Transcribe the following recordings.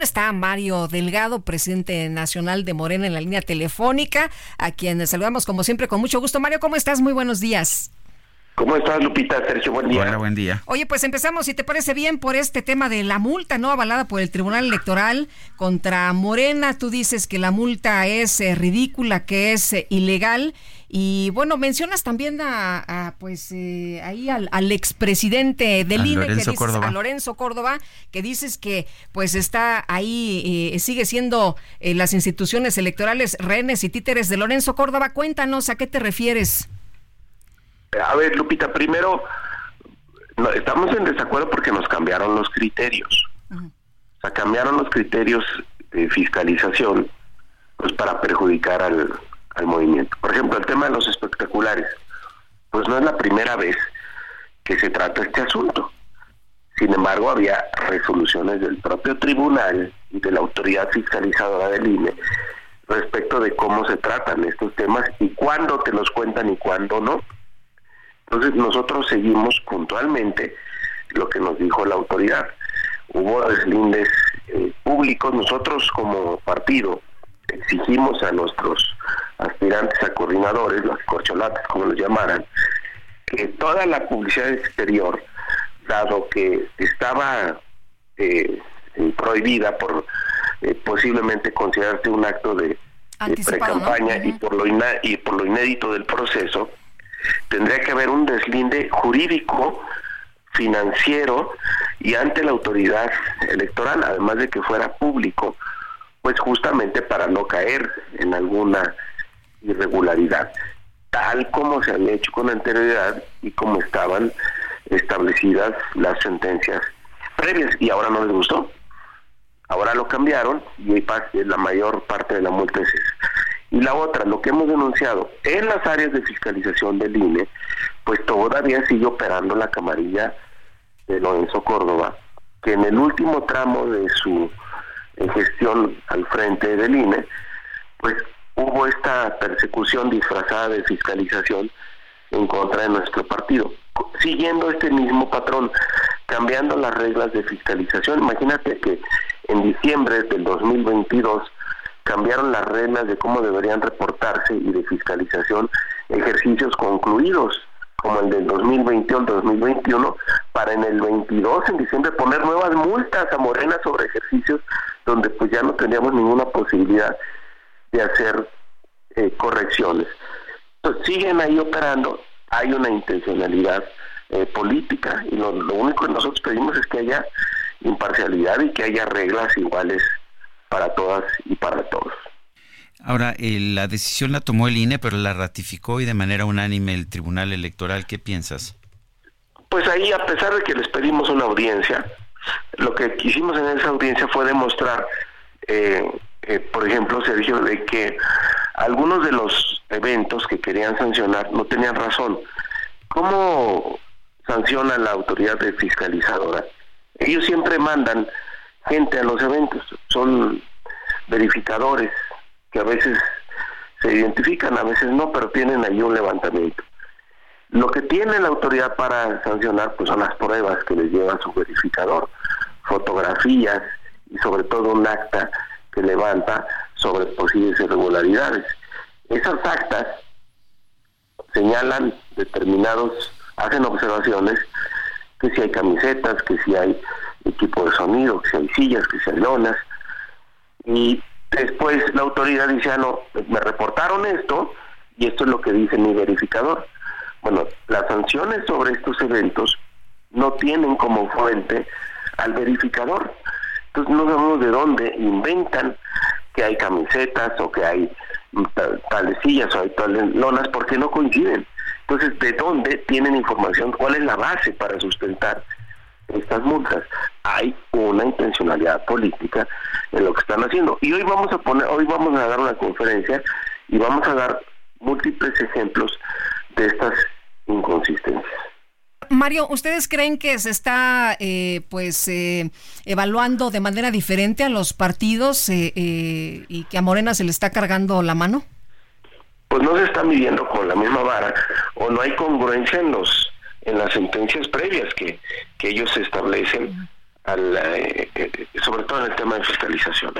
Está Mario Delgado, presidente nacional de Morena en la línea telefónica, a quien saludamos como siempre con mucho gusto. Mario, ¿cómo estás? Muy buenos días. ¿Cómo estás, Lupita? Sergio, buen día. Hola, buen día. Oye, pues empezamos, si te parece bien, por este tema de la multa, ¿no? Avalada por el Tribunal Electoral contra Morena. Tú dices que la multa es eh, ridícula, que es eh, ilegal. Y bueno, mencionas también a, pues eh, ahí al, al expresidente del INE, que dices, a Lorenzo Córdoba, que dices que pues está ahí, sigue siendo las instituciones electorales renes y títeres de Lorenzo Córdoba. Cuéntanos, ¿a qué te refieres? A ver, Lupita, primero, estamos en desacuerdo porque nos cambiaron los criterios. O sea, cambiaron los criterios de fiscalización pues para perjudicar al, al movimiento. Por ejemplo, el tema de los espectaculares, pues no es la primera vez que se trata este asunto. Sin embargo, había resoluciones del propio tribunal y de la autoridad fiscalizadora del INE respecto de cómo se tratan estos temas y cuándo te los cuentan y cuándo no. Entonces nosotros seguimos puntualmente lo que nos dijo la autoridad. Hubo deslindes eh, públicos, nosotros como partido exigimos a nuestros aspirantes a coordinadores, los corcholates como los llamaran, que toda la publicidad exterior, dado que estaba eh, prohibida por eh, posiblemente considerarse un acto de, pre-campaña y, por lo y por lo inédito del proceso, Tendría que haber un deslinde jurídico, financiero y ante la autoridad electoral, además de que fuera público, pues justamente para no caer en alguna irregularidad, tal como se había hecho con anterioridad y como estaban establecidas las sentencias previas y ahora no les gustó. Ahora lo cambiaron y la mayor parte de la multa es y la otra, lo que hemos denunciado en las áreas de fiscalización del INE, pues todavía sigue operando la camarilla de Lorenzo Córdoba, que en el último tramo de su eh, gestión al frente del INE, pues esta persecución disfrazada de fiscalización en contra de nuestro partido, siguiendo este mismo patrón, cambiando las reglas de fiscalización. Imagínate que en diciembre del 2022 cambiaron las reglas de cómo deberían reportarse y de fiscalización ejercicios concluidos como el del 2021 2021 para en el 22 en diciembre poner nuevas multas a Morena sobre ejercicios donde pues ya no teníamos ninguna posibilidad de hacer eh, correcciones. Entonces, siguen ahí operando, hay una intencionalidad eh, política y lo, lo único que nosotros pedimos es que haya imparcialidad y que haya reglas iguales para todas y para todos. Ahora, eh, la decisión la tomó el INE, pero la ratificó y de manera unánime el Tribunal Electoral. ¿Qué piensas? Pues ahí, a pesar de que les pedimos una audiencia, lo que quisimos en esa audiencia fue demostrar, eh, eh, por ejemplo, Sergio, de que algunos de los eventos que querían sancionar no tenían razón. ¿Cómo sanciona la autoridad fiscalizadora? Ellos siempre mandan gente a los eventos, son verificadores que a veces se identifican, a veces no, pero tienen ahí un levantamiento. Lo que tiene la autoridad para sancionar pues son las pruebas que les lleva su verificador, fotografías y sobre todo un acta que levanta sobre posibles irregularidades. Esas actas señalan determinados, hacen observaciones que si hay camisetas, que si hay equipo de sonido, que si hay sillas, que si hay lonas. Y después la autoridad dice, ah, no, me reportaron esto y esto es lo que dice mi verificador. Bueno, las sanciones sobre estos eventos no tienen como fuente al verificador. Entonces no sabemos de dónde inventan que hay camisetas o que hay tales sillas o hay tales lonas porque no coinciden. Entonces, ¿de dónde tienen información? ¿Cuál es la base para sustentar estas multas. intencionalidad política en lo que están haciendo. Y hoy vamos a poner, hoy vamos a dar una conferencia y vamos a dar múltiples ejemplos de estas inconsistencias. Mario, ¿ustedes creen que se está eh, pues eh, evaluando de manera diferente a los partidos eh, y que a Morena se le está cargando la mano? Pues no se está midiendo con la misma vara o no hay congruencia en los en las sentencias previas que, que ellos establecen, al, sobre todo en el tema de fiscalización.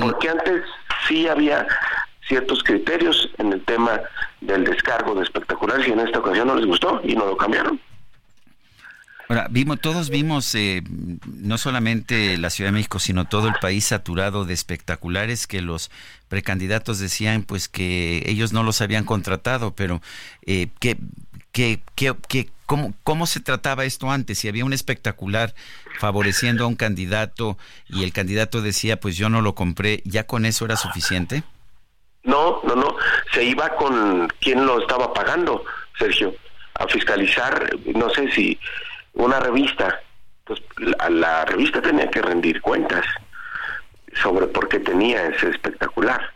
Porque antes sí había ciertos criterios en el tema del descargo de espectaculares y en esta ocasión no les gustó y no lo cambiaron. Ahora, vimos, todos vimos eh, no solamente la Ciudad de México, sino todo el país saturado de espectaculares que los precandidatos decían pues que ellos no los habían contratado, pero eh, que, que, que, cómo, ¿cómo se trataba esto antes? Si había un espectacular favoreciendo a un candidato y el candidato decía pues yo no lo compré, ¿ya con eso era suficiente? No, no, no. Se iba con quien lo estaba pagando, Sergio, a fiscalizar, no sé si una revista. Entonces, la, revista tenía que rendir cuentas sobre por qué tenía ese espectacular.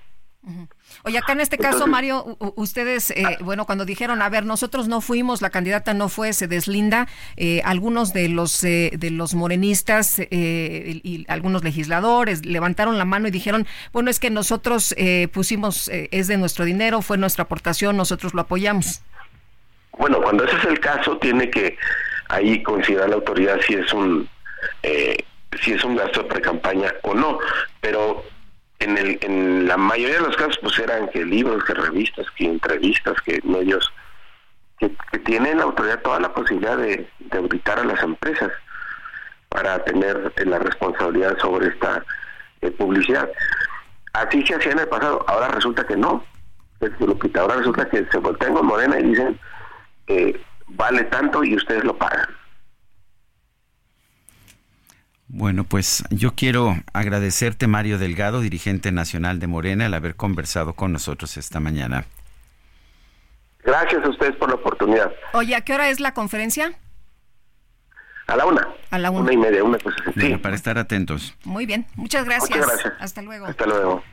Oye, acá en este caso, Mario, ustedes, eh, ah. bueno, cuando dijeron, a ver, nosotros no fuimos, la candidata no fue, se deslinda, eh, algunos de los eh, de los morenistas y algunos legisladores levantaron la mano y dijeron, bueno, es que nosotros pusimos, es de nuestro dinero, fue nuestra aportación, nosotros lo apoyamos. Bueno, cuando ese es el caso, tiene que ahí considerar la autoridad si es un si es un gasto de pre-campaña o no, pero en, el, en la mayoría de los casos pues eran que libros, que revistas, que entrevistas, que medios que, tienen la autoridad toda la posibilidad de, auditar a las empresas para tener la responsabilidad sobre esta eh, publicidad. Así se hacía en el pasado, ahora resulta que no. Ahora resulta que se voltean con Morena y dicen que vale tanto y ustedes lo pagan. Bueno, pues yo quiero agradecerte, Mario Delgado, dirigente nacional de Morena, el haber conversado con nosotros esta mañana. Gracias a ustedes por la oportunidad. Oye, ¿a qué hora es la conferencia? A la una. A la una. Una y media, una cosa así. para estar atentos. Muy bien, muchas gracias. Muchas gracias. Hasta luego. Hasta luego.